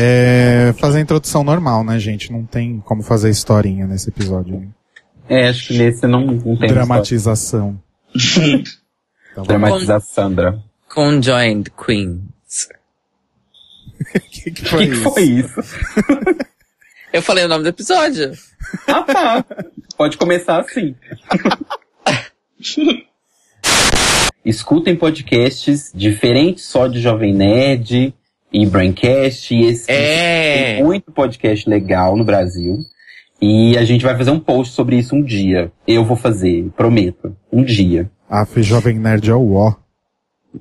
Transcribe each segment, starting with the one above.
É, fazer a introdução normal, né, gente? Não tem como fazer historinha nesse episódio. Né? É, acho que nesse não, não tem Dramatização. Dramatização, Sandra. Conjoined Queens. que, que foi que isso? foi isso? Eu falei o nome do episódio. Ah, tá. Pode começar assim. Escutem podcasts diferentes só de Jovem Nerd e Braincast. E esse É. tem muito podcast legal no Brasil. E a gente vai fazer um post sobre isso um dia. Eu vou fazer, prometo. Um dia. Ah, Jovem Nerd é o ó.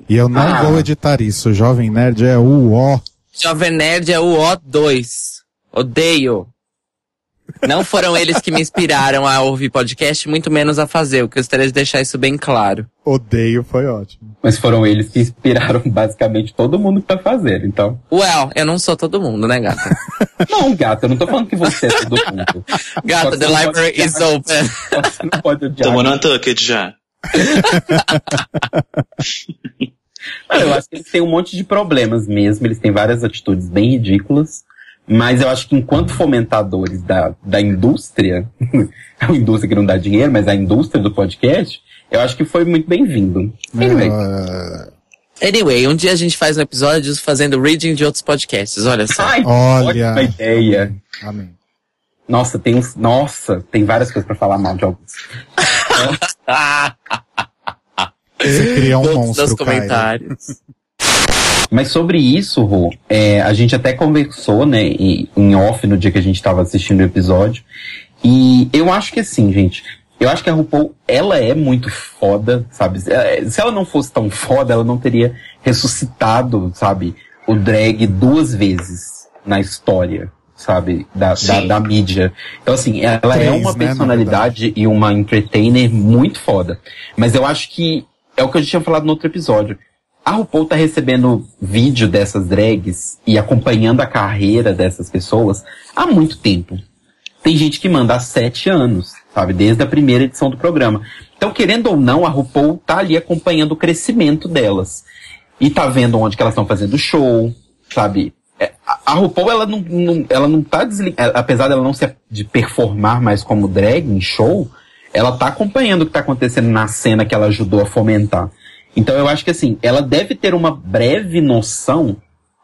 E eu não Ah. vou editar isso. Jovem Nerd é o ó. Jovem Nerd é o O2. Odeio. Não foram eles que me inspiraram a ouvir podcast, muito menos a fazer. Eu gostaria de deixar isso bem claro. Odeio foi ótimo. Mas foram eles que inspiraram basicamente todo mundo que tá fazendo, então. Well, eu não sou todo mundo, né, gata? Não, gata, eu não tô falando que você é todo mundo. Gata, que the library is open. Você não pode odiar. Tamo no Untucked já. Eu acho que eles têm um monte de problemas mesmo, eles têm várias atitudes bem ridículas, mas eu acho que enquanto fomentadores da, da indústria, a indústria que não dá dinheiro, mas a indústria do podcast, eu acho que foi muito bem-vindo. Anyway, Ah, Anyway, um dia a gente faz um episódio fazendo reading de outros podcasts, olha só. ai, Olha. ótima ideia. amém. Nossa, tem uns, nossa, tem várias coisas pra falar mal de alguns. Você cria um Todos monstro, nos comentários. Mas sobre isso, Rô, é, a gente até conversou, né, em, off no dia que a gente tava assistindo o episódio. E eu acho que assim, gente, eu acho que a RuPaul, ela é muito foda, sabe? É, Se ela não fosse tão foda, ela não teria ressuscitado, sabe, o drag duas vezes na história, sabe, da, da, da mídia. Então, assim, ela é Três, uma né, na personalidade e uma entertainer muito foda. Mas eu acho que é o que a gente tinha falado no outro episódio. A RuPaul tá recebendo vídeo dessas drags e acompanhando a carreira dessas pessoas há muito tempo. Tem gente que manda há sete anos, sabe? Desde a primeira edição do programa. Então, querendo ou não, a RuPaul tá ali acompanhando o crescimento delas. E tá vendo onde que elas estão fazendo show, sabe? É, a- RuPaul, ela não, não- ela não tá desligada, apesar dela não ser de performar mais como drag em show, ela tá acompanhando o que tá acontecendo na cena que ela ajudou a fomentar. Então eu acho que assim, ela deve ter uma breve noção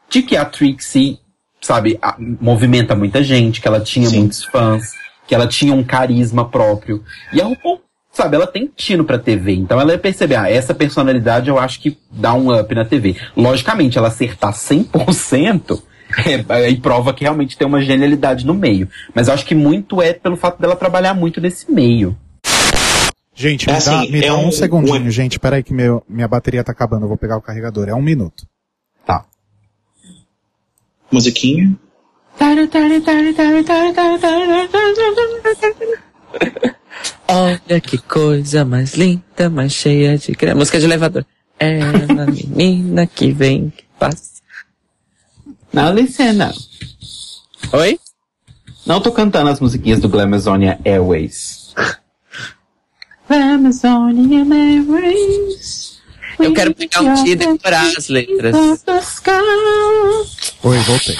de que a Trixie, sabe, a- movimenta muita gente, que ela tinha Sim. muitos fãs, que ela tinha um carisma próprio. E a RuPaul, sabe, ela tem tino pra TV. Então ela ia perceber, ah, essa personalidade eu acho que dá um up na TV. Logicamente, ela acertar 100%, é, aí prova que realmente tem uma genialidade no meio. Mas eu acho que muito é pelo fato dela trabalhar muito nesse meio. Gente, É me dá, assim, me é dá um, um- segundinho, um- gente. Peraí que meu, minha bateria tá acabando. Eu vou pegar o carregador. É um minuto. Tá. Musiquinha. Olha que coisa mais linda, mais cheia de. Música de elevador. Ela, menina que vem, que passa. Não, Licena. Oi? Não tô cantando as musiquinhas do Glamazonia Airways. Glamazonia Airways. Eu quero pegar um dia e decorar as letras. Oi, voltei.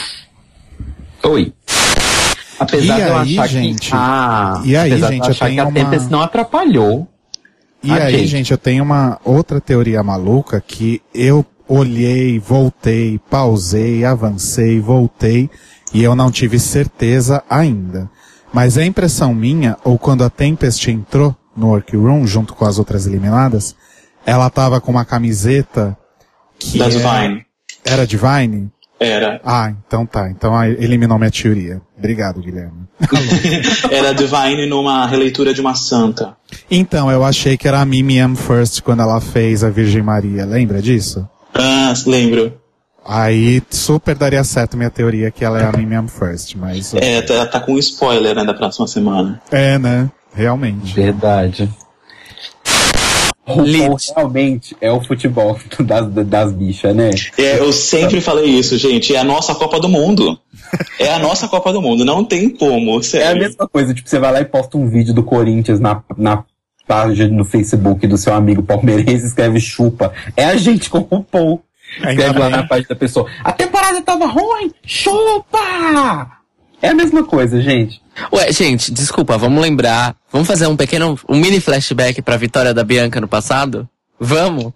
Oi. Apesar E de eu aí, achar gente? que. Ah, E aí, gente, eu eu achar que tenho a uma- Tempest não atrapalhou. E aí, gente, eu tenho uma outra teoria maluca que eu olhei, voltei, pausei, avancei, voltei e eu não tive certeza ainda. Mas é impressão minha, ou quando a Tempest entrou no workroom junto com as outras eliminadas, ela tava com uma camiseta que Da é- Divine. era Divine? Era. Ah, então tá. Então eliminou minha teoria. Obrigado, Guilherme. Era Divine numa releitura de uma santa. Então, eu achei que era a Mimi M. First quando ela fez a Virgem Maria. Lembra disso? Ah, lembro. Aí super daria certo minha teoria que ela é a Mimi M. First, mas. É, tá, tá com spoiler, né, da próxima semana. É, né? Realmente. Verdade. Lit. realmente é o futebol das, das bichas, né? É, eu sempre falei isso, gente. É a nossa Copa do Mundo. É a nossa Copa do Mundo. Não tem como, É a sério. mesma coisa, tipo, você vai lá e posta um vídeo do Corinthians na, na página no Facebook do seu amigo palmeirense e escreve chupa. É a gente com o. Ainda Escreve lá na página da pessoa. A temporada tava ruim! Chupa! É a mesma coisa, gente. Ué, gente, desculpa, vamos lembrar. Vamos fazer um pequeno, um mini flashback pra vitória da Bianca no passado? Vamos?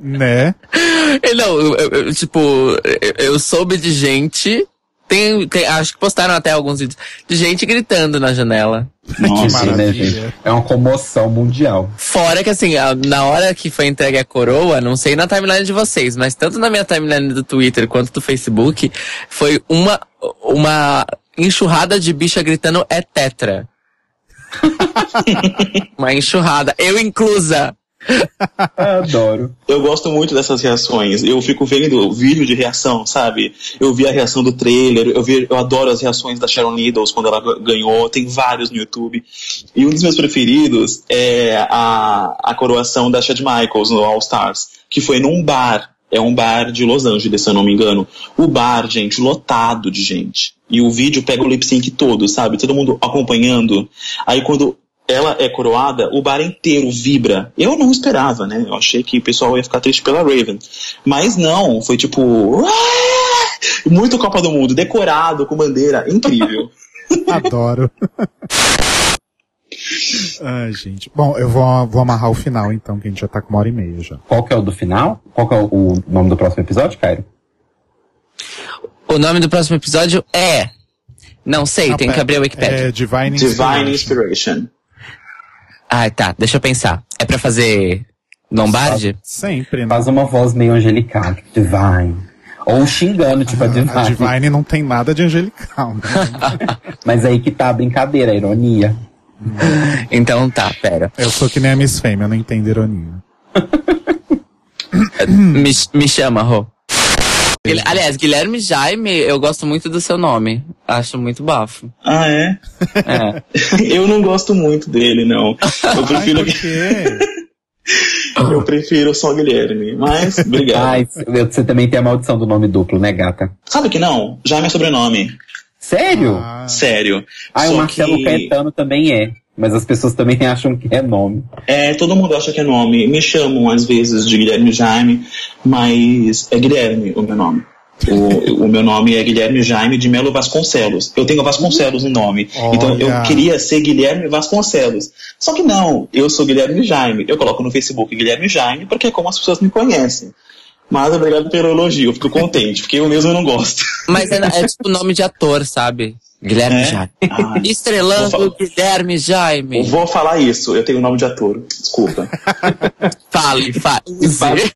Né? Não, eu, eu- tipo, eu, eu soube de gente. Tem, tem- acho que postaram até alguns vídeos de gente gritando na janela. Nossa, né, maravilha. gente? É uma comoção mundial. Fora que assim, a- na hora que foi entregue a coroa, não sei na timeline de vocês, mas tanto na minha timeline do Twitter quanto do Facebook, foi uma, uma enxurrada de bicha gritando é tetra. uma enxurrada. Eu inclusa. Adoro. Eu gosto muito dessas reações. Eu fico vendo vídeo de reação, sabe? Eu vi a reação do trailer, eu, vi, eu adoro as reações da Sharon Needles quando ela ga- ganhou, tem vários no YouTube. E um dos meus preferidos é a, a coroação da Chad Michaels no All Stars, que foi num bar. É um bar de Los Angeles, se eu não me engano. O bar, gente, lotado de gente. E o vídeo pega o lip sync todo, sabe? Todo mundo acompanhando. Aí quando ela é coroada, o bar inteiro vibra. Eu não esperava, né? Eu achei que o pessoal ia ficar triste pela Raven. Mas não, foi tipo. Muito Copa do Mundo, decorado, com bandeira, incrível. Adoro. Ai, gente. Bom, eu vou, vou amarrar o final então, que a gente já tá com uma hora e meia já. Qual que é o do final? Qual que é o, o nome do próximo episódio, Cairo? O nome do próximo episódio é. Não sei, Ah, tem que abrir a Wikipedia. É Divine, Divine Inspiration. Inspiration. Ah, tá, deixa eu pensar. É pra fazer Lombardi? Sempre, né? Faz uma voz meio angelical, tipo, Divine. Ou xingando, tipo, a Divine. A Divine não tem nada de angelical, né? Mas aí que tá a brincadeira, a ironia. Então tá, pera. Eu sou que nem a Miss Fame, eu não entendo ironia. Me, me chama, Rô. Aliás, Guilherme Jaime, eu gosto muito do seu nome. Acho muito bafo. Ah, é? É. Eu não gosto muito dele, não. Eu Ai, prefiro, quê? eu prefiro só Guilherme. Mas, obrigado. Ai, você também tem a maldição do nome duplo, né, gata? Sabe que não? Já é meu sobrenome. Sério? Ah, Sério. Ah, o Marcelo que- Caetano também é. Mas as pessoas também acham que é nome. É, todo mundo acha que é nome. Me chamam às vezes de Guilherme Jaime, mas é Guilherme o meu nome. O, o meu nome é Guilherme Jaime de Melo Vasconcelos. Eu tenho Vasconcelos no nome. Então eu Olha. queria ser Guilherme Vasconcelos. Só que não, eu sou Guilherme Jaime. Eu coloco no Facebook Guilherme Jaime porque é como as pessoas me conhecem. Mas obrigado pelo elogio, eu fico contente, porque eu mesmo não gosto. Mas é, é tipo nome de ator, sabe? Guilherme É? Jaime. Ah, Estrelando Guilherme Jaime. vou falar isso, eu tenho nome de ator, desculpa. Fale, fale. Fale.